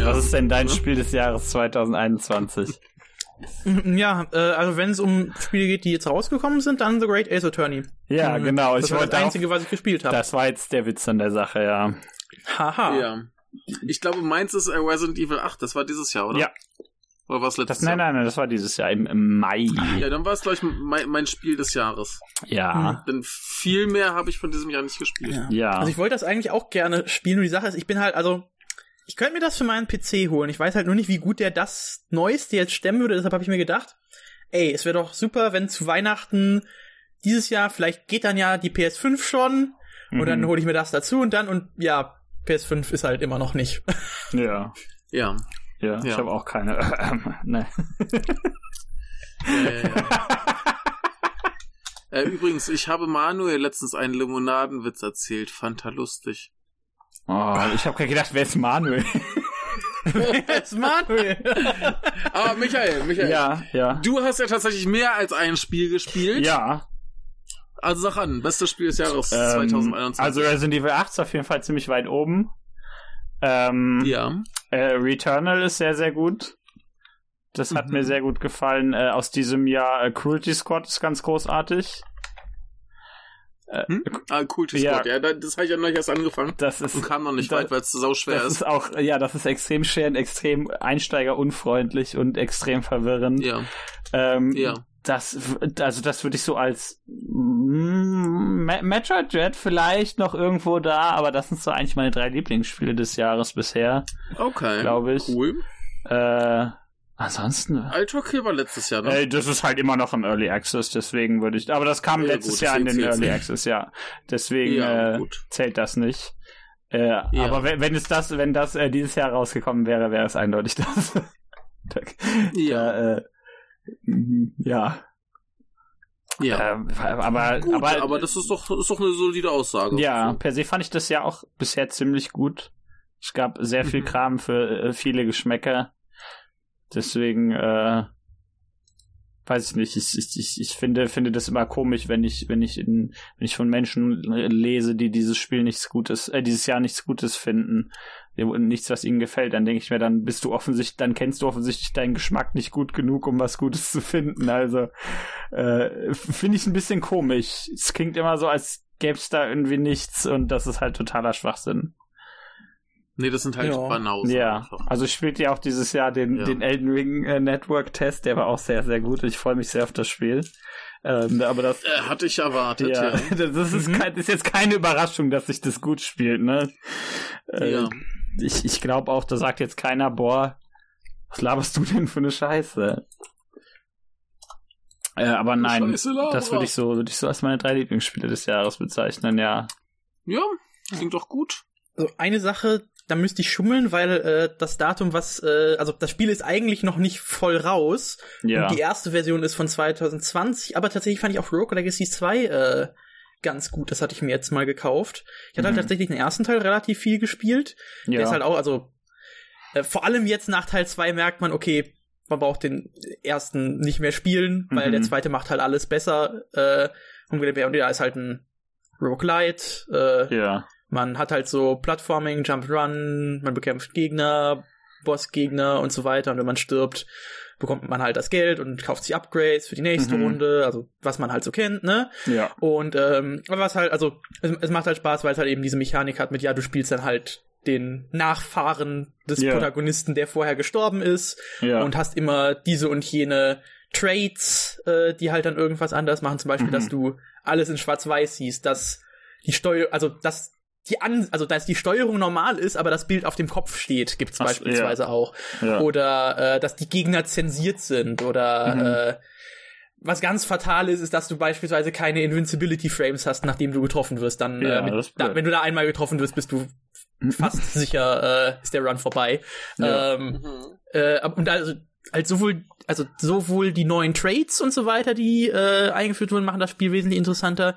Ja. was ist denn dein. Spiel des Jahres 2021? Ja, äh, also wenn es um Spiele geht, die jetzt rausgekommen sind, dann The Great Ace Attorney. Ja, Mhm. genau. Das Ich war das auch, Einzige, was ich gespielt habe. das war jetzt der Witz an der Sache, ja. Haha. Ja. Ich glaube, meins ist Resident Evil 8. Das war dieses Jahr, oder? Ja. Oder war es letztes Das, nein, Jahr? nein, nein, das war dieses Jahr im, im Mai. Ja, dann war es, glaube ich, mein, mein Spiel des Jahres. Ja, Denn viel mehr habe ich von diesem Jahr nicht gespielt. Ja. ja. Also ich wollte das eigentlich auch gerne spielen, nur die Sache ist, ich bin halt, also, ich könnte mir das für meinen PC holen. Ich weiß halt nur nicht, wie gut der das Neueste jetzt stemmen würde, deshalb habe ich mir gedacht, ey, es wäre doch super, wenn zu Weihnachten dieses Jahr, vielleicht geht dann ja die PS5 schon und dann Mhm. hole ich mir das dazu und dann und ja, PS5 ist halt immer noch nicht. Ja, Ja. ja, ich Ja. habe auch keine. ne. Ja, ja, ja. äh, übrigens, ich habe Manuel letztens einen Limonadenwitz erzählt. Fand er lustig. Oh, ich habe gerade gedacht, wer ist Manuel? Jetzt Manuel. Aber Michael, Michael. ja, ja. Du hast ja tatsächlich mehr als ein Spiel gespielt. Ja, Also sag an, bestes Spiel des Jahres ähm, 2021. also Resident Evil 8 ist auf jeden Fall ziemlich weit oben. Ähm, ja. äh, Returnal ist sehr, sehr gut. Das hat Mhm. mir sehr gut gefallen. Äh, aus diesem Jahr äh, Cruelty Squad ist ganz großartig. Hm? Ah, cool, Ja. ja. ja, da- das habe ich ja noch nicht erst angefangen. Das ist Und kam noch nicht da- weit, weil es sau schwer Das ist. ist auch, ja, das ist extrem schwer und extrem einsteigerunfreundlich und extrem verwirrend. Ja. Ähm, Ja. Das, also das würde ich so als mm, Me- Metroid Dread vielleicht noch irgendwo da, aber das sind so eigentlich meine drei Lieblingsspiele des Jahres bisher, Okay. glaube ich. Cool. Äh, ansonsten, Ultra Kill war letztes Jahr, ne? äh, das ist halt immer noch im Early Access, deswegen würde ich, aber das kam Ja, letztes gut, Jahr in den Early nicht. Access, ja. Deswegen Ja, äh, zählt das nicht. Äh, Aber wenn, wenn es das, wenn das äh, dieses Jahr rausgekommen wäre, wäre es eindeutig das. da, Ja. da, äh, mhm, ja. ja. Ähm, aber, Gut, aber, aber, das ist doch, ist doch eine solide Aussage. ja, per se fand ich das ja auch bisher ziemlich gut. Es gab sehr viel Mhm. Kram für äh, viele Geschmäcker. Deswegen, äh, weiß ich nicht, ich, ich, ich, ich finde, finde das immer komisch, wenn ich, wenn ich in, wenn ich von Menschen lese, die dieses Spiel nichts Gutes, äh, dieses Jahr nichts Gutes finden, nichts, was ihnen gefällt, dann denke ich mir, dann bist du offensichtlich, dann kennst du offensichtlich deinen Geschmack nicht gut genug, um was Gutes zu finden. Also äh, finde ich ein bisschen komisch. Es klingt immer so, als gäbe es da irgendwie nichts und das ist halt totaler Schwachsinn. Nee, das sind halt Ja. Banausen. Ja, einfach. also ich spielte ja auch dieses Jahr den, Ja. den Elden Ring äh, Network Test, der war auch sehr, sehr gut. Ich freue mich sehr auf das Spiel. Ähm, aber das, Äh, hatte ich erwartet, ja, ja. das ist, Mhm. kein, ist jetzt keine Überraschung, dass sich das gut spielt, ne? Äh, Ja. Ich, ich glaube auch, da sagt jetzt keiner, boah, was laberst du denn für eine Scheiße? Äh, aber nein, Scheiße, das würde ich so, würde ich so als meine drei Lieblingsspiele des Jahres bezeichnen, ja. Ja, klingt doch gut. Also eine Sache, da müsste ich schummeln, weil äh, das Datum, was, äh, also das Spiel ist eigentlich noch nicht voll raus. Ja. Und die erste Version ist von 2020, aber tatsächlich fand ich auch Rogue Legacy 2 äh, ganz gut. Das hatte ich mir jetzt mal gekauft. Ich hatte halt Mhm. tatsächlich den ersten Teil relativ viel gespielt. Der ja. ist halt auch, also äh, vor allem jetzt nach Teil 2 merkt man, okay, man braucht den ersten nicht mehr spielen, weil Mhm. der zweite macht halt alles besser. Äh, und der ist halt ein Roguelite, äh, ja. Man hat halt so Plattforming, Jump Run, man bekämpft Gegner, Bossgegner und so weiter. Und wenn man stirbt, bekommt man halt das Geld und kauft sich Upgrades für die nächste Mhm. Runde, also was man halt so kennt, ne? Ja. Und ähm, was halt, also es, es macht halt Spaß, weil es halt eben diese Mechanik hat mit, ja, du spielst dann halt den Nachfahren des Ja. Protagonisten, der vorher gestorben ist Ja. und hast immer diese und jene Traits, äh, die halt dann irgendwas anders machen. Zum Beispiel, Mhm. dass du alles in Schwarz-Weiß siehst, dass die Steuer, also dass die An also dass die Steuerung normal ist, aber das Bild auf dem Kopf steht, gibt's Ach, beispielsweise auch. ja. Oder äh, dass die Gegner zensiert sind oder Mhm. äh, was ganz fatal ist, ist, dass du beispielsweise keine Invincibility Frames hast, nachdem du getroffen wirst. Dann, Ja, äh, mit, da, wenn du da einmal getroffen wirst, bist du fast sicher, äh, ist der Run vorbei. Ja. Ähm, äh, ab- und also, als sowohl, also sowohl die neuen Trades und so weiter, die äh, eingeführt wurden, machen das Spiel wesentlich interessanter.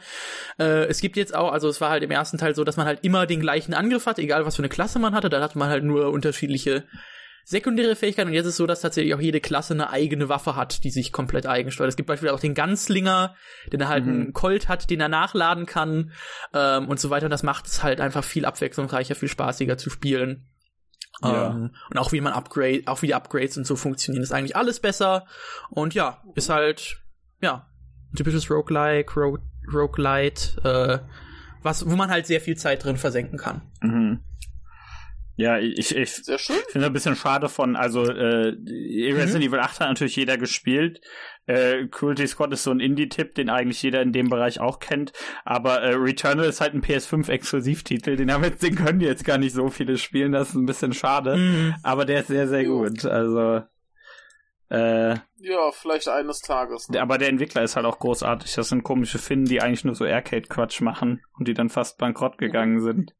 Äh, es gibt jetzt auch, also es war halt im ersten Teil so, dass man halt immer den gleichen Angriff hatte, egal was für eine Klasse man hatte, da hatte man halt nur unterschiedliche sekundäre Fähigkeiten und jetzt ist es so, dass tatsächlich auch jede Klasse eine eigene Waffe hat, die sich komplett eigensteuert. Es gibt beispielsweise auch den Ganzlinger, der halt Mhm. einen Colt hat, den er nachladen kann ähm, und so weiter. Und das macht es halt einfach viel abwechslungsreicher, viel spaßiger zu spielen. Ja. Ähm, und auch wie man Upgrade, auch wie die Upgrades und so funktionieren, ist eigentlich alles besser. Und ja, ist halt, ja, ein typisches Roguelike, Ro Roguelite, äh, was, wo man halt sehr viel Zeit drin versenken kann. Mhm. Ja, ich, ich finde ein bisschen schade von, also äh, Resident Evil 8 hat natürlich jeder gespielt. Äh, Cruelty Squad ist so ein Indie-Tipp, den eigentlich jeder in dem Bereich auch kennt. Aber äh, Returnal ist halt ein PS5-Exklusivtitel, den haben jetzt, den können jetzt gar nicht so viele spielen, das ist ein bisschen schade. Mhm. Aber der ist sehr, sehr gut. Also äh, Ja, vielleicht eines Tages. Ne? aber der Entwickler ist halt auch großartig. Das sind komische Finnen, die eigentlich nur so Arcade-Quatsch machen und die dann fast bankrott gegangen sind.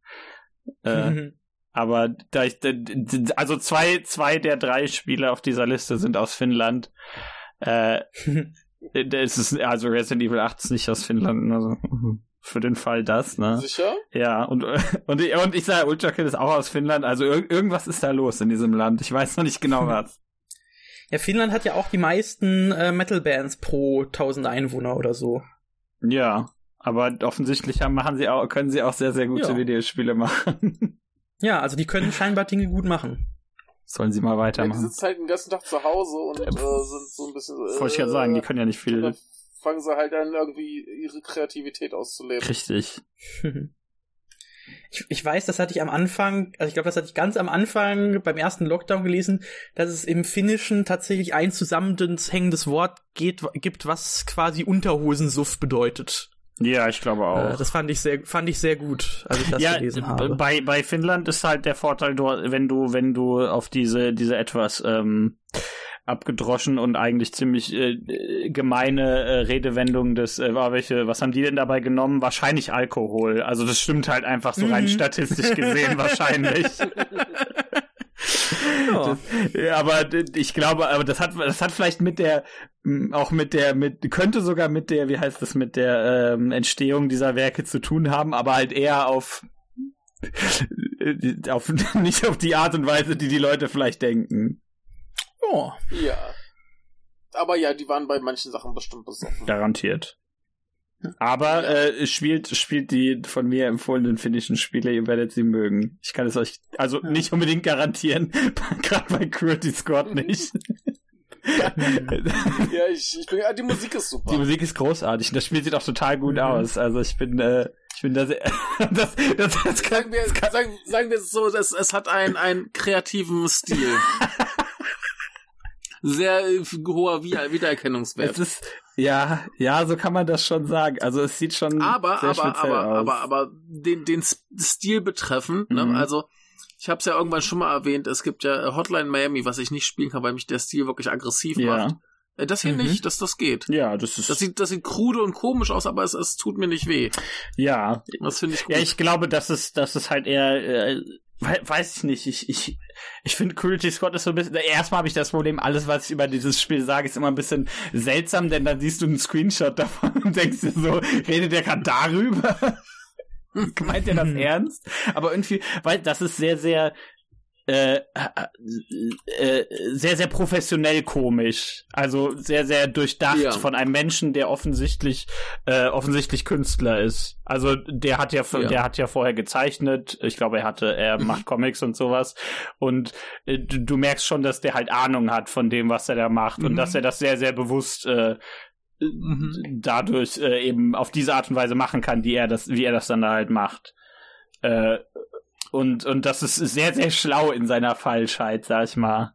Äh, Mhm. Aber da ich, also zwei, zwei der drei Spieler auf dieser Liste sind aus Finnland. Äh, ist, also Resident Evil 8 ist nicht aus Finnland, also für den Fall das, ne? Sicher? Ja, und, und, ich- und ich sage, Ultra Kill ist auch aus Finnland, also ir irgendwas ist da los in diesem Land. Ich weiß noch nicht genau was. Ja, Finnland hat ja auch die meisten äh, Metal-Bands pro 1000 Einwohner oder so. Ja, aber offensichtlich haben, machen sie auch, können sie auch sehr, sehr gute Ja. Videospiele machen. Ja, also die können scheinbar Dinge gut machen. Sollen sie mal Ja, die weitermachen. sitzen halt den ganzen Tag zu Hause und Ja, äh, sind so ein bisschen. Äh, Wollte ich gerade sagen, die können ja nicht und dann viel. fangen sie halt an, irgendwie ihre Kreativität auszuleben. Richtig. Ich, ich weiß, das hatte ich am Anfang, also ich glaube, das hatte ich ganz am Anfang beim ersten Lockdown gelesen, dass es im Finnischen tatsächlich ein zusammenhängendes Wort geht, gibt, was quasi Unterhosensuff bedeutet. Ja, ich glaube auch. Äh, das fand ich sehr, fand ich sehr gut, als ich das ja, gelesen habe. bei bei Finnland ist halt der Vorteil dort, wenn du wenn du auf diese diese etwas ähm, abgedroschen und eigentlich ziemlich äh, äh, gemeine äh, Redewendung des äh, war welche was haben die denn dabei genommen wahrscheinlich Alkohol also das stimmt halt einfach so rein Mhm. statistisch gesehen wahrscheinlich ja. Ja, aber ich glaube, aber das hat, das hat vielleicht mit der, auch mit der, mit, könnte sogar mit der, wie heißt das, mit der ähm, Entstehung dieser Werke zu tun haben, aber halt eher auf, auf, nicht auf die Art und Weise, die die Leute vielleicht denken. ja. Ja. Aber ja, die waren bei manchen Sachen bestimmt besoffen. Garantiert. Aber äh, spielt, spielt die von mir empfohlenen finnischen Spiele, ihr werdet sie mögen. Ich kann es euch also Ja. nicht unbedingt garantieren, gerade bei Cruelty Squad nicht. ja, ich, ich bin, ja, die Musik ist super. Die Musik ist großartig und das Spiel sieht auch total gut Mhm. aus. Also ich bin, äh, ich bin da sehr, das, das, das kann, sagen wir, sagen, sagen wir es so, es, es hat einen, einen kreativen Stil. Sehr äh, hoher Wieder- Wiedererkennungswert. es ist, ja, ja, so kann man das schon sagen. Also es sieht schon aber, sehr aber, speziell aber, aus. aber, aber den, den S- Stil betreffend, Mhm. ne? also ich habe es ja irgendwann schon mal erwähnt, es gibt ja Hotline Miami, was ich nicht spielen kann, weil mich der Stil wirklich aggressiv macht. ja, Äh, Das hier Mhm. nicht, dass das geht. ja, das ist, Das sieht, das sieht krude und komisch aus, aber es, es tut mir nicht weh. ja, Das finde ich gut. ja, ich glaube, das ist, das ist halt eher, äh, weiß ich nicht, ich, ich, ich finde Cruelty Squad ist so ein bisschen, erstmal habe ich das Problem, alles, was ich über dieses Spiel sage, ist immer ein bisschen seltsam, denn dann siehst du einen Screenshot davon und denkst dir so, redet der gerade darüber? Meint er das Mhm. ernst? Aber irgendwie, weil das ist sehr, sehr, äh, äh, sehr, sehr professionell komisch. Also sehr, sehr durchdacht Ja. von einem Menschen, der offensichtlich, äh, offensichtlich Künstler ist. Also der hat ja, Ja. der hat ja vorher gezeichnet. Ich glaube, er hatte, er macht Comics und sowas. Und äh, du, du merkst schon, dass der halt Ahnung hat von dem, was er da macht und Mhm. dass er das sehr, sehr bewusst äh, dadurch äh, eben auf diese Art und Weise machen kann, die er das, wie er das dann da halt macht. Äh, und, und das ist sehr, sehr schlau in seiner Falschheit, sag ich mal.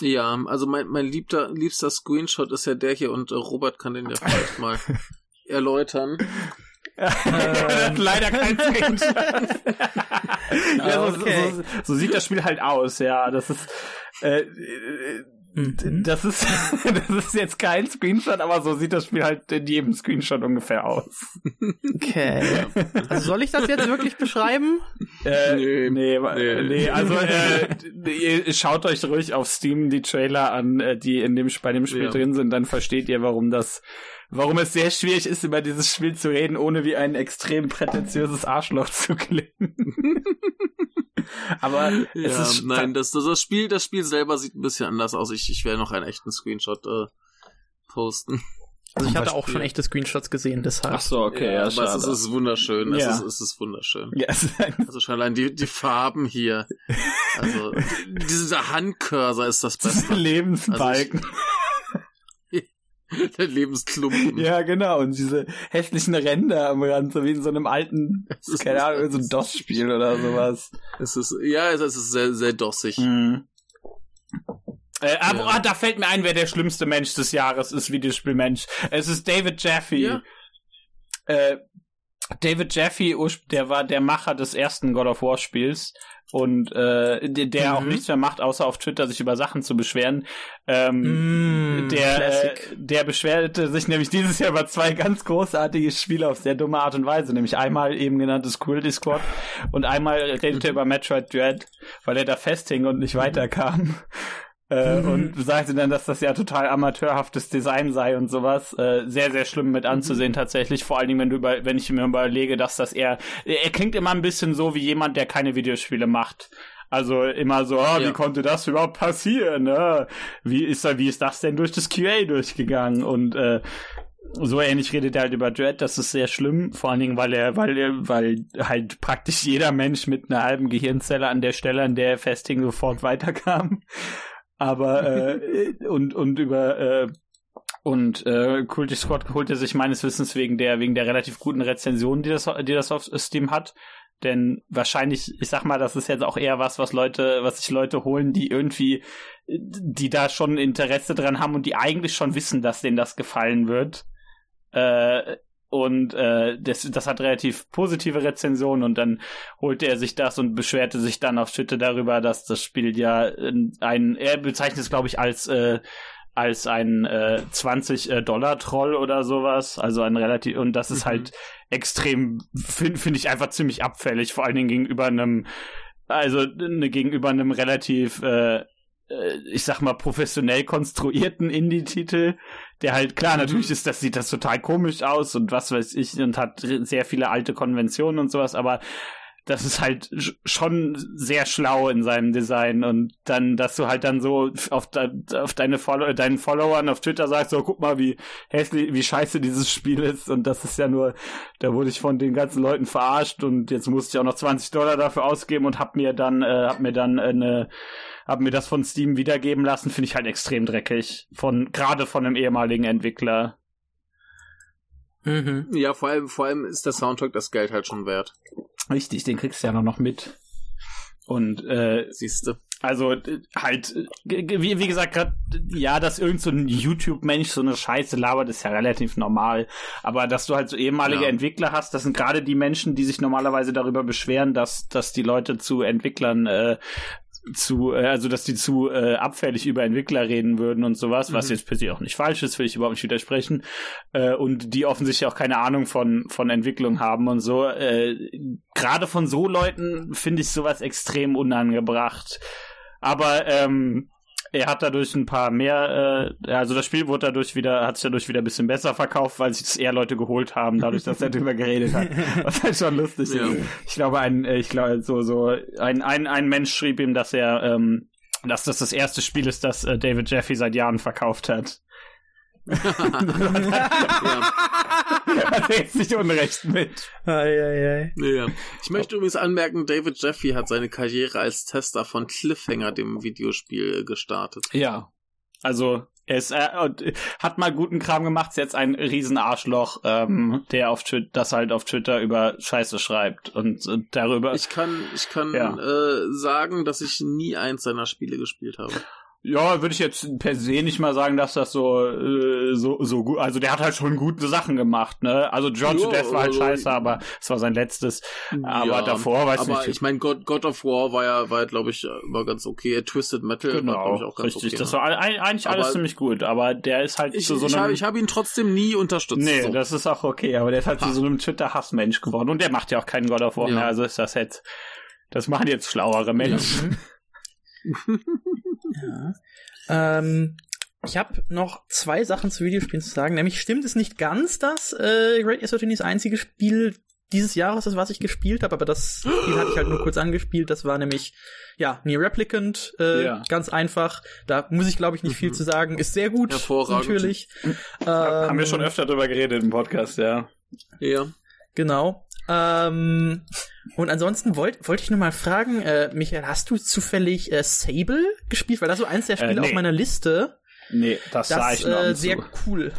Ja, also mein, mein liebster, liebster Screenshot ist ja der hier und äh, Robert kann den ja vielleicht mal erläutern. Das ist leider kein Screenshot. ja, so, Okay. so, so sieht das Spiel halt aus, ja. Das ist, äh, äh, Mhm. das ist, das ist jetzt kein Screenshot, aber so sieht das Spiel halt in jedem Screenshot ungefähr aus. Okay. Also soll ich das jetzt wirklich beschreiben? Äh, Nee, nee, nee, nee. also äh, ihr schaut euch ruhig auf Steam die Trailer an, äh, die in dem bei dem Spiel Ja. drin sind, dann versteht ihr, warum das, warum es sehr schwierig ist, über dieses Spiel zu reden, ohne wie ein extrem prätentiöses Arschloch zu klingen. Aber es Ja, ist nein, das, das, das Spiel, das Spiel selber sieht ein bisschen anders aus. Ich, ich werde noch einen echten Screenshot äh, posten. Also ich hatte auch schon echte Screenshots gesehen, deshalb. Ach so, okay, ja, aber es schade. ist, es ist wunderschön. Ja. Es, ist, es ist wunderschön. ja, es ist Also schon allein die, die Farben hier. Also die- dieser Handcursor ist das Beste. Lebensbalken. Der Lebensklumpen. ja, genau. Und diese hässlichen Ränder am Rand, so wie in so einem alten, keine Ahnung, so ein DOS-Spiel oder sowas. Es ist, ja, es ist sehr, sehr dossig. Mhm. Äh, aber Ja. ah, da fällt mir ein, wer der schlimmste Mensch des Jahres ist, Videospielmensch. Es ist David Jaffe. Ja. Äh, David Jaffe, der war der Macher des ersten God of War Spiels und äh, der, der auch Mhm. nichts mehr macht, außer auf Twitter sich über Sachen zu beschweren. Ähm, Mm, der, äh, Classic. der beschwerte sich nämlich dieses Jahr über zwei ganz großartige Spiele auf sehr dumme Art und Weise, nämlich einmal eben genanntes Cruelty Squad und einmal redete er über Metroid Dread, weil er da festhing und nicht weiterkam. Äh, Mhm. Und sagte dann, dass das ja total amateurhaftes Design sei und sowas. Äh, sehr, sehr schlimm mit anzusehen tatsächlich. Vor allen Dingen, wenn du über, wenn ich mir überlege, dass das eher, er klingt immer ein bisschen so wie jemand, der keine Videospiele macht. Also immer so, Ja. wie konnte das überhaupt passieren? Ne? Wie ist da, wie ist das denn durch das QA durchgegangen? Und äh, so ähnlich redet er halt über Dread, das ist sehr schlimm, vor allen Dingen, weil er, weil er, weil halt praktisch jeder Mensch mit einer halben Gehirnzelle an der Stelle, an der er festhing, sofort weiterkam. Aber äh, und und über äh, und äh, Culty Squad holt er sich meines Wissens wegen der wegen der relativ guten Rezensionen, die das die das auf Steam hat. Denn wahrscheinlich, ich sag mal, das ist jetzt auch eher was, was Leute, was sich Leute holen, die irgendwie, die da schon Interesse dran haben und die eigentlich schon wissen, dass denen das gefallen wird. Äh, und äh, das, das hat relativ positive Rezensionen und dann holte er sich das und beschwerte sich dann auf Twitter darüber, dass das Spiel ja äh, ein, er bezeichnet es glaube ich als äh, als ein äh, 20 äh, Dollar Troll oder sowas, also ein relativ und das ist Mhm. halt extrem finde find ich einfach ziemlich abfällig, vor allen Dingen gegenüber einem also ne, gegenüber einem relativ äh, ich sag mal professionell konstruierten Indie-Titel, der halt klar natürlich ist, das sieht das total komisch aus und was weiß ich und hat sehr viele alte Konventionen und sowas, aber das ist halt sch- schon sehr schlau in seinem Design und dann, dass du halt dann so auf, de auf deine Follow deinen Followern auf Twitter sagst, so guck mal, wie hässlich, wie scheiße dieses Spiel ist und das ist ja nur, da wurde ich von den ganzen Leuten verarscht und jetzt musste ich auch noch 20 Dollar dafür ausgeben und hab mir dann, äh, hab mir dann eine, hab mir das von Steam wiedergeben lassen, finde ich halt extrem dreckig. Von, gerade von einem ehemaligen Entwickler. Mhm. Ja, vor allem, vor allem ist der Soundtrack das Geld halt schon wert. Richtig, den kriegst du ja noch mit. Und äh, Siehste. Also äh, halt, äh, wie, wie gesagt, grad, ja, dass irgend so ein YouTube-Mensch so eine Scheiße labert, ist ja relativ normal. Aber dass du halt so ehemalige Ja. Entwickler hast, das sind gerade die Menschen, die sich normalerweise darüber beschweren, dass, dass die Leute zu Entwicklern äh, zu, äh, also dass die zu äh, abfällig über Entwickler reden würden und sowas, was Mhm. jetzt per se auch nicht falsch ist, will ich überhaupt nicht widersprechen. Äh, und die offensichtlich auch keine Ahnung von, von Entwicklung haben und so. Äh, Gerade von so Leuten finde ich sowas extrem unangebracht. Aber ähm, er hat dadurch ein paar mehr, äh, also das Spiel wurde dadurch wieder, hat sich dadurch wieder ein bisschen besser verkauft, weil sich das eher Leute geholt haben, dadurch, dass er drüber geredet hat. Was halt schon lustig Ja. ist. Ich glaube, ein, äh, ich glaube, so, so, ein, ein, ein Mensch schrieb ihm, dass er, ähm, dass das das erste Spiel ist, das äh, David Jeffy seit Jahren verkauft hat. Ja. Hat er jetzt nicht unrecht mit. Ei, ei, ei. Ja. Ich möchte übrigens anmerken, David Jeffy hat seine Karriere als Tester von Cliffhanger, dem Videospiel, gestartet. Ja. Also, er ist, äh, äh, hat mal guten Kram gemacht, ist jetzt ein Riesenarschloch, ähm, der auf Twitter, das halt auf Twitter über Scheiße schreibt und, und darüber. Ich kann, ich kann Ja. äh, sagen, dass ich nie eins seiner Spiele gespielt habe. Ja, würde ich jetzt per se nicht mal sagen, dass das so äh, so so gut. Also der hat halt schon gute Sachen gemacht, ne? Also John to Ja, Death war halt also- scheiße, aber es war sein letztes. Aber Ja, davor weiß aber nicht. ich meine, God, God of War war ja, war ja, glaube ich, war ganz okay. Twisted Metal war, genau, glaube ich, auch ganz richtig. okay. das ne? war eigentlich alles Aber- ziemlich gut, aber der ist halt ich, zu so ich, einem. ich habe ihn trotzdem nie unterstützt. nee, so. das ist auch okay, aber der ist halt zu Ha. so einem Twitter-Hassmensch geworden und der macht ja auch keinen God of War mehr, also ist das jetzt. Das machen jetzt schlauere Menschen. Ja. Ähm, ich habe noch zwei Sachen zu Videospielen zu sagen. Nämlich stimmt es nicht ganz, dass äh, Great Esotony das einzige Spiel dieses Jahres ist, was ich gespielt habe, aber das Spiel hatte ich halt nur kurz angespielt. Das war nämlich, ja, Near Replicant, äh, Ja. ganz einfach. Da muss ich, glaube ich, nicht viel Mhm. zu sagen. Ist sehr gut, Hervorragend. natürlich. Haben wir Ähm, schon öfter drüber geredet im Podcast, ja. Ja. Genau. Ähm, und ansonsten wollte wollte ich nur mal fragen, äh, Michael, hast du zufällig äh, Sable gespielt? Weil das so eins der Äh, Spiele nee. auf meiner Liste. Nee, das, sah Das ich noch äh, sehr zu. cool.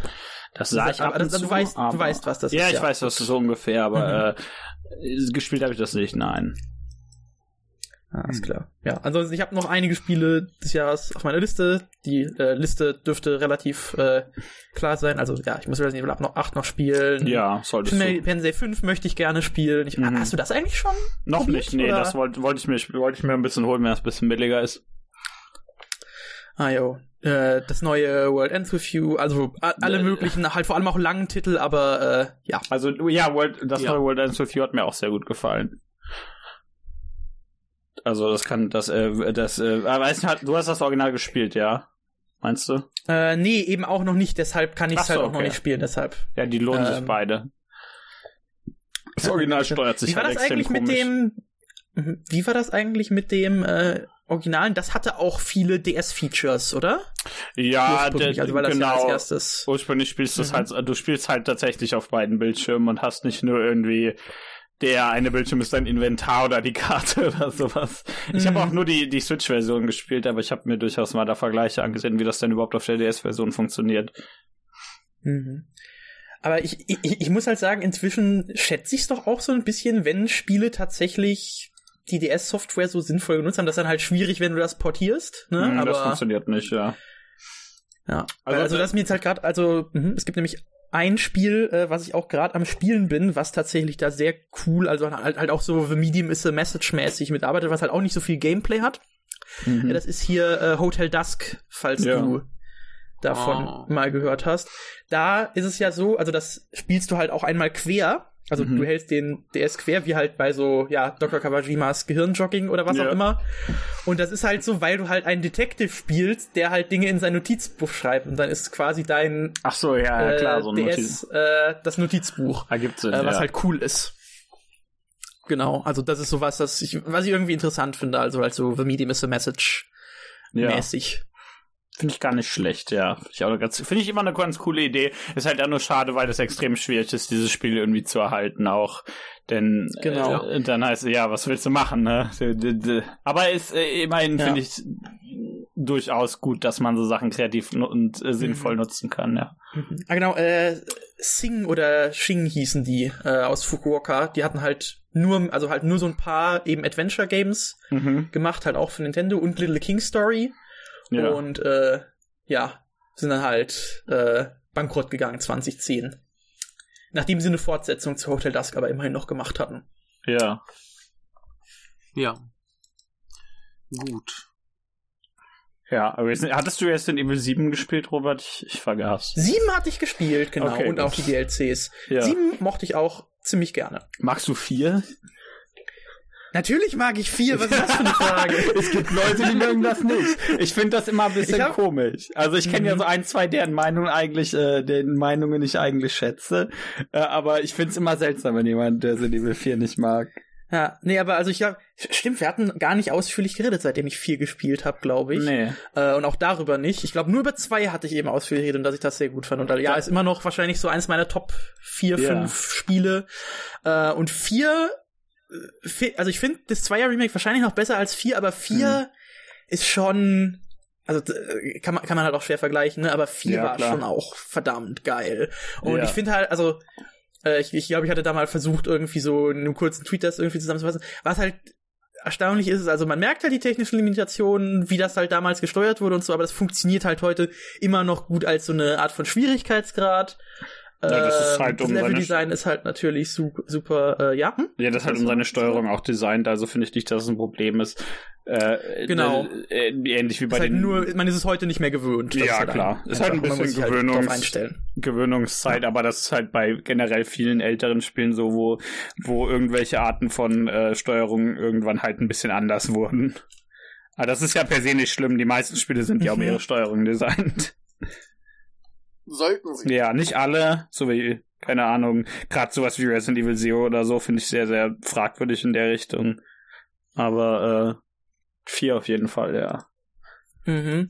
Das sah ich aber ab und das, zu, du, weißt, aber du weißt, was das ja, ist. ich weiß, was so ungefähr, aber Mhm. äh, gespielt habe ich das nicht, nein. Ah, ist klar. Ja, ansonsten, ich habe noch einige Spiele des Jahres auf meiner Liste. Die äh, Liste dürfte relativ äh, klar sein. Also ja, ich muss Resident Evil ab noch 8 noch spielen. Ja, solltest Final du. Fantasy 5 möchte ich gerne spielen. Ich, Mhm. Hast du das eigentlich schon? Noch probiert, nicht, nee, oder? das wollte wollte ich, mir- wollte ich mir ein bisschen holen, wenn das ein bisschen billiger ist. Ah jo. Äh, das neue World Ends With You, also alle Äh. möglichen, halt vor allem auch langen Titel, aber äh, ja. Also, ja, World, das Ja. neue World Ends With You hat mir auch sehr gut gefallen. Also, das kann, das, äh, das, äh, ah, du hast das Original gespielt, ja? Meinst du? Äh, nee, eben auch noch nicht, deshalb kann ich es so, halt auch noch nicht spielen, deshalb. Ja, die lohnen sich Ähm, beide. Das Original steuert sich Wie war halt das extrem eigentlich mit komisch. dem, Mhm. wie war das eigentlich mit dem äh, Originalen? Das hatte auch viele DS-Features, oder? Ja, Ursprünglich, also weil das ja als genau. erstes. Ursprünglich spielst du es Mhm. halt, du spielst halt tatsächlich auf beiden Bildschirmen und hast nicht nur irgendwie der eine Bildschirm ist dein Inventar oder die Karte oder sowas. Ich habe Mhm. auch nur die, die Switch-Version gespielt, aber ich habe mir durchaus mal da Vergleiche angesehen, wie das denn überhaupt auf der DS-Version funktioniert. Mhm. Aber ich, ich, ich muss halt sagen, inzwischen schätze ich es doch auch so ein bisschen, wenn Spiele tatsächlich die DS-Software so sinnvoll genutzt haben. Das ist dann halt schwierig, wenn du das portierst. Ne? Hm, das Aber funktioniert nicht, ja. ja, Also, also, das ist mir jetzt halt gerade, also mhm, es gibt nämlich ein Spiel, äh, was ich auch gerade am Spielen bin, was tatsächlich da sehr cool, also halt, halt auch so The Medium is a Message mäßig mitarbeitet, was halt auch nicht so viel Gameplay hat. Mhm. Ja, das ist hier äh, Hotel Dusk, falls Ja. du davon Oh. mal gehört hast. Da ist es ja so, also das spielst du halt auch einmal quer. Also Mhm. du hältst den DS quer, wie halt bei so, ja, Dr. Kawajimas Gehirnjogging oder was Ja. auch immer. Und das ist halt so, weil du halt einen Detective spielst, der halt Dinge in sein Notizbuch schreibt. Und dann ist quasi dein Ach so, ja, ja äh, klar, so ein DS Notiz. äh, das Notizbuch Ergibt Sinn, äh, was ja. halt cool ist. Genau, also das ist sowas, das ich, was ich irgendwie interessant finde, also halt so The Medium is a Message mäßig. Finde ich gar nicht schlecht, ja. Finde ich, finde ich immer eine ganz coole Idee. Ist halt auch nur schade, weil es extrem schwierig ist, dieses Spiel irgendwie zu erhalten auch. Denn Genau. äh, dann heißt es, ja, was willst du machen, ne? Aber ist äh, immerhin Ja. finde ich durchaus gut, dass man so Sachen kreativ und äh, sinnvoll Mhm. nutzen kann, ja. Mhm. Ah, genau, äh, Sing oder Shing hießen die äh, aus Fukuoka. Die hatten halt nur, also halt nur so ein paar eben Adventure Games Mhm. gemacht, halt auch für Nintendo und Little King Story. Ja. Und äh, ja, sind dann halt äh, bankrott gegangen 2010. Nachdem sie eine Fortsetzung zu Hotel Dusk aber immerhin noch gemacht hatten. ja. Ja. Gut. Ja, aber jetzt, hattest du jetzt den Evil 7 gespielt, Robert? Ich, ich vergaß. Sieben hatte ich gespielt, genau, Okay, und gut. auch die DLCs. Ja. Sieben mochte ich auch ziemlich gerne. Magst du vier? Natürlich mag ich vier, was ist das für eine Frage? es gibt Leute, die mögen das nicht. Ich finde das immer ein bisschen hab- komisch. Also ich kenne ja Mhm. so ein, zwei, deren Meinungen eigentlich, äh, deren Meinungen ich eigentlich schätze. Äh, aber ich finde es immer seltsam, wenn jemand Resident Evil 4 nicht mag. Ja, nee, aber also ich glaube, stimmt, wir hatten gar nicht ausführlich geredet, seitdem ich vier gespielt habe, glaube ich. Nee. Äh, und auch darüber nicht. Ich glaube, nur über zwei hatte ich eben ausführlich geredet und dass ich das sehr gut fand. Und ja, Ja. ist immer noch wahrscheinlich so eins meiner Top vier, Ja. fünf Spiele. Äh, und vier, also ich finde das Zweier-Remake wahrscheinlich noch besser als vier, aber vier ist schon. Also d- kann man, kann man halt auch schwer vergleichen, ne? aber vier Ja, war klar. schon auch verdammt geil. Und Ja. ich finde halt, also äh, ich, ich glaube, ich hatte da mal versucht, irgendwie so in einem kurzen Tweet das irgendwie zusammenzufassen. Was halt erstaunlich ist, ist, also man merkt halt die technischen Limitationen, wie das halt damals gesteuert wurde und so, aber das funktioniert halt heute immer noch gut als so eine Art von Schwierigkeitsgrad. Ja, das ist Ähm, halt das um seine- Leveldesign ist halt natürlich su super, äh, ja. Hm? Ja, das hat um seine Steuerung auch designt, also finde ich nicht, dass es ein Problem ist. Äh, Genau. Äh, ähnlich wie bei Ist halt den nur, man ist es heute nicht mehr gewöhnt. Ja, halt klar. Ist halt ein bisschen halt Gewöhnungs- einstellen. Gewöhnungszeit, aber das ist halt bei generell vielen älteren Spielen so, wo, wo irgendwelche Arten von äh, Steuerung irgendwann halt ein bisschen anders wurden. Aber das ist ja per se nicht schlimm. Die meisten Spiele sind ja um Mhm. ihre Steuerung designt. Sollten sie. Ja, nicht alle, so wie keine Ahnung, gerade sowas wie Resident Evil Zero oder so finde ich sehr, sehr fragwürdig in der Richtung. Aber äh, vier auf jeden Fall, ja. Mhm.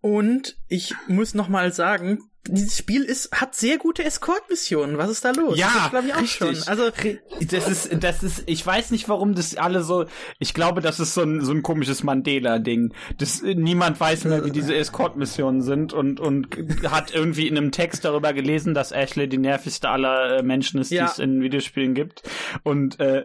Und ich muss noch mal sagen, dieses Spiel ist, hat sehr gute Escort-Missionen. Was ist da los? Ja, glaube ich auch richtig. schon. Also, das ist, das ist, ich weiß nicht, warum das alle so, ich glaube, das ist so ein, so ein komisches Mandela-Ding. Das, niemand weiß mehr, wie diese Escort-Missionen sind und, und hat irgendwie in einem Text darüber gelesen, dass Ashley die nervigste aller äh, Menschen ist, Ja. die es in Videospielen gibt. Und, äh,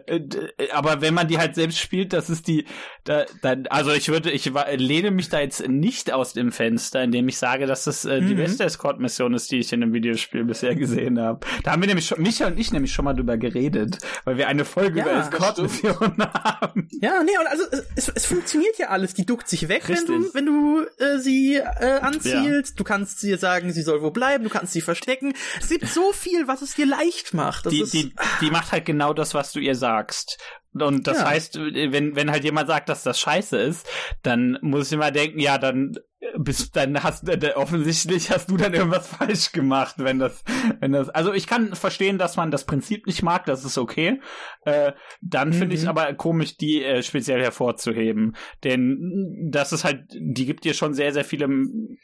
aber wenn man die halt selbst spielt, das ist die, da, dann, also ich würde, ich lehne mich da jetzt nicht aus dem Fenster, indem ich sage, dass das äh, die Mhm. beste Escort-Mission ist, die ich in einem Videospiel bisher gesehen habe. Da haben wir nämlich schon, Micha und ich nämlich schon mal drüber geredet, weil wir eine Folge Ja, über Escort-Missionen haben. ja, nee, und also es, es funktioniert ja alles. Die duckt sich weg, wenn du, Richtig. wenn du äh, sie äh, anzielst. Du kannst ihr sagen, sie soll wo bleiben. Du kannst sie verstecken. Es gibt so viel, was es dir leicht macht. Das Die, ist, die, die macht halt genau das, was du ihr sagst. Und das Ja. heißt, wenn, wenn halt jemand sagt, dass das scheiße ist, dann muss ich immer denken, ja, dann bist, dann hast du, offensichtlich hast du dann irgendwas falsch gemacht, wenn das, wenn das, also ich kann verstehen, dass man das Prinzip nicht mag, das ist okay. Äh, dann finde ich es Mhm. aber komisch, die äh, speziell hervorzuheben. Denn das ist halt, die gibt dir schon sehr, sehr viele,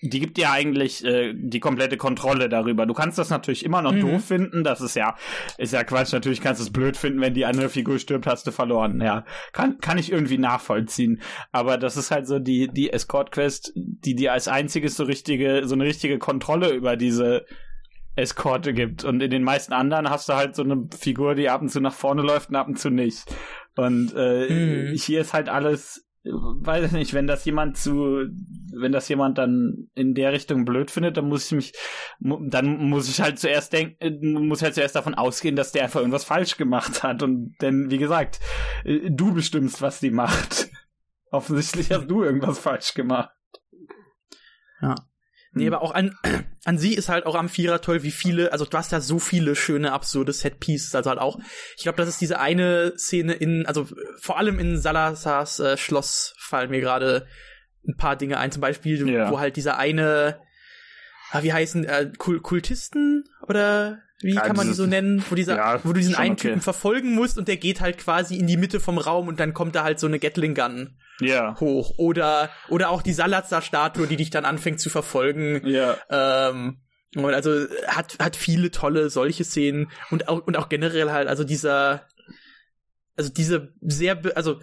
die gibt dir eigentlich äh, die komplette Kontrolle darüber. Du kannst das natürlich immer noch Mhm. doof finden, das ist ja, ist ja Quatsch. Natürlich kannst du es blöd finden, wenn die andere Figur stirbt, hast du verloren. Ja, kann, kann ich irgendwie nachvollziehen. Aber das ist halt so die, die Escort-Quest, die dir als einziges so richtige, so eine richtige Kontrolle über diese Eskorte gibt. Und in den meisten anderen hast du halt so eine Figur, die ab und zu nach vorne läuft und ab und zu nicht. Und äh, Mhm. hier ist halt alles, weiß ich nicht, wenn das jemand zu, wenn das jemand dann in der Richtung blöd findet, dann muss ich mich, dann muss ich halt zuerst denken, äh, muss halt zuerst davon ausgehen, dass der einfach irgendwas falsch gemacht hat. Und denn, wie gesagt, äh, du bestimmst, was die macht. Offensichtlich hast du irgendwas falsch gemacht. Ja. Nee, Hm. aber auch an, an sie ist halt auch am Vierer toll, wie viele, also du hast da so viele schöne, absurde Set-Pieces, also halt auch, ich glaube, das ist diese eine Szene in, also vor allem in Salazars äh, Schloss fallen mir gerade ein paar Dinge ein, zum Beispiel, Ja. wo halt dieser eine, ah, wie heißen, äh, Kul Kultisten oder wie Ja, kann man die so nennen, wo dieser, Ja, wo du diesen einen okay. Typen verfolgen musst und der geht halt quasi in die Mitte vom Raum und dann kommt da halt so eine Gatling Gun Ja. hoch oder oder auch die Salazar-Statue, die dich dann anfängt zu verfolgen. Ja. Ähm, und also hat hat viele tolle solche Szenen und auch und auch generell halt also dieser also diese sehr also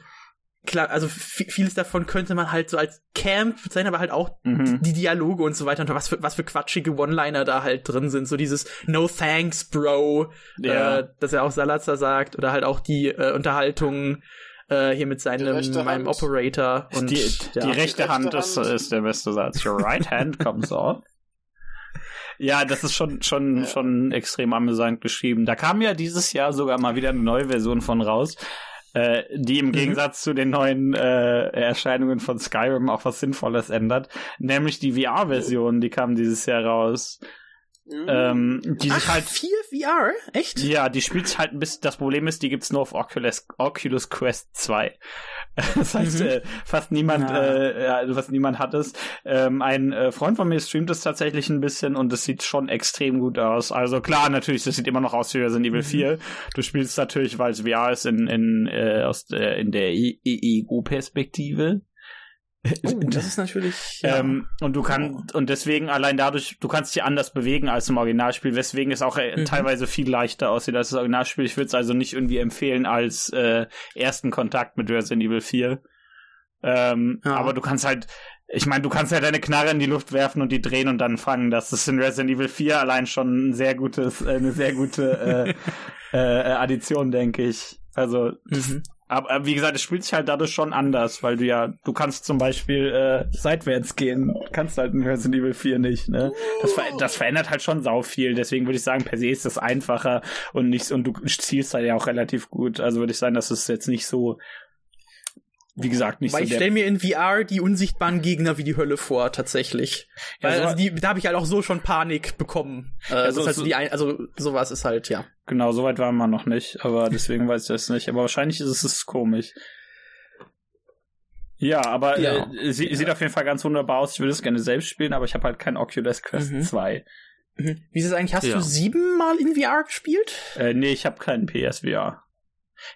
klar also vi- vieles davon könnte man halt so als Camp bezeichnen, aber halt auch Mhm. die Dialoge und so weiter und was für was für quatschige One-Liner da halt drin sind, so dieses No thanks, Bro, Ja. äh, dass er auch Salazar sagt oder halt auch die äh, Unterhaltung äh, hier mit seinem meinem Hand. Operator und die, ja. die rechte rechte Hand ist, Hand. ist der beste Satz. Your right hand comes off. Ja, das ist schon, schon, Ja. schon extrem amüsant geschrieben. Da kam ja dieses Jahr sogar mal wieder eine neue Version von raus, äh, die im Mhm. Gegensatz zu den neuen äh, Erscheinungen von Skyrim auch was Sinnvolles ändert. Nämlich die VR-Version, die kam dieses Jahr raus. Mhm. Ähm, die sich Ach, halt vier VR? Echt? ja, die spielt sich halt ein bisschen, das Problem ist, die gibt's nur auf Oculus, Oculus Quest 2. Das heißt, Mhm. äh, fast niemand, äh, ja, fast niemand hat es. Ähm, ein äh, Freund von mir streamt es tatsächlich ein bisschen und es sieht schon extrem gut aus. Also klar, natürlich, das sieht immer noch aus wie Resident Evil Mhm. 4. Du spielst natürlich, weil es VR ist, in, in, äh, aus, äh, in der EU-Perspektive. Oh, das ist natürlich. Ja. Ähm, und du kannst, und deswegen allein dadurch, du kannst dich anders bewegen als im Originalspiel, weswegen es auch äh, Mhm. teilweise viel leichter aussieht als das Originalspiel. Ich würde es also nicht irgendwie empfehlen als äh, ersten Kontakt mit Resident Evil 4. Ähm, Ja. Aber du kannst halt, ich meine, du kannst halt deine Knarre in die Luft werfen und die drehen und dann fangen. Das ist in Resident Evil 4 allein schon ein sehr gutes, äh, eine sehr gute äh, äh, Addition, denke ich. Also mhm. Aber, aber wie gesagt, es spielt sich halt dadurch schon anders, weil du ja, du kannst zum Beispiel äh, seitwärts gehen, kannst halt in Resident Evil 4 nicht, ne? Das, ver das verändert halt schon sau viel, deswegen würde ich sagen, per se ist das einfacher und nicht, und du zielst halt ja auch relativ gut, also würde ich sagen, das ist jetzt nicht so, wie gesagt, nicht Weil so ich stelle mir in VR die unsichtbaren Gegner wie die Hölle vor, tatsächlich. Ja, Weil so- also die, da habe ich halt auch so schon Panik bekommen. Äh, Also das heißt, so- die ein, also sowas ist halt, ja. Genau, so weit waren wir noch nicht, aber deswegen weiß ich das nicht. Aber wahrscheinlich ist es komisch. Ja, aber Ja. Äh, sie, sieht auf jeden Fall ganz wunderbar aus. Ich würde es gerne selbst spielen, aber ich habe halt kein Oculus Quest Mhm. 2. Mhm. Wie ist es eigentlich? Hast Ja. du siebenmal in VR gespielt? Äh, nee, ich habe keinen PSVR.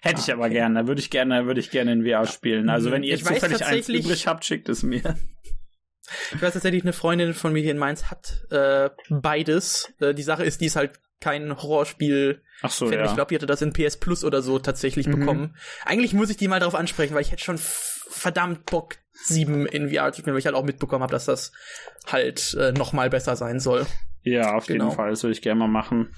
Hätte ich Ah, aber okay. gerne, würde ich gerne, würde ich gerne in VR spielen. Also wenn ihr Ich zufällig eins übrig habt, schickt es mir. Ich weiß tatsächlich, eine Freundin von mir hier in Mainz hat äh, beides. Äh, die Sache ist, die ist halt kein Horrorspiel. Ach so, ja. Ich glaube, die hatte das in PS Plus oder so tatsächlich Mhm. bekommen. Eigentlich muss ich die mal darauf ansprechen, weil ich hätte schon verdammt Bock, sieben in VR zu spielen, weil ich halt auch mitbekommen habe, dass das halt äh, noch mal besser sein soll. ja, auf Genau. jeden Fall, das würde ich gerne mal machen.